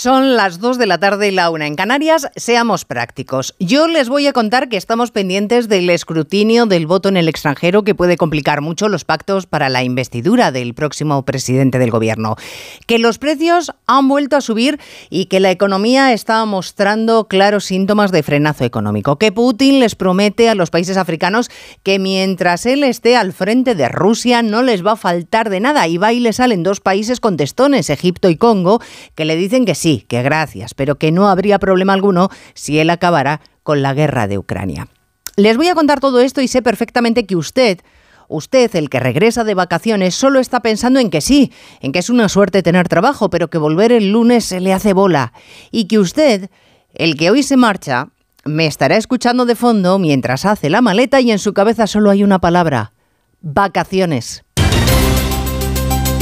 Son las 2 de la tarde y la una en Canarias. Seamos prácticos. Yo les voy a contar que estamos pendientes del escrutinio del voto en el extranjero que puede complicar mucho los pactos para la investidura del próximo presidente del gobierno. Que los precios han vuelto a subir y que la economía está mostrando claros síntomas de frenazo económico. Que Putin les promete a los países africanos que mientras él esté al frente de Rusia no les va a faltar de nada. Y va y le salen dos países contestones, Egipto y Congo, que le dicen que sí, que gracias, pero que no habría problema alguno si él acabara con la guerra de Ucrania. Les voy a contar todo esto y sé perfectamente que usted, usted, el que regresa de vacaciones, solo está pensando en que sí, en que es una suerte tener trabajo, pero que volver el lunes se le hace bola. Y que usted, el que hoy se marcha, me estará escuchando de fondo mientras hace la maleta y en su cabeza solo hay una palabra, vacaciones.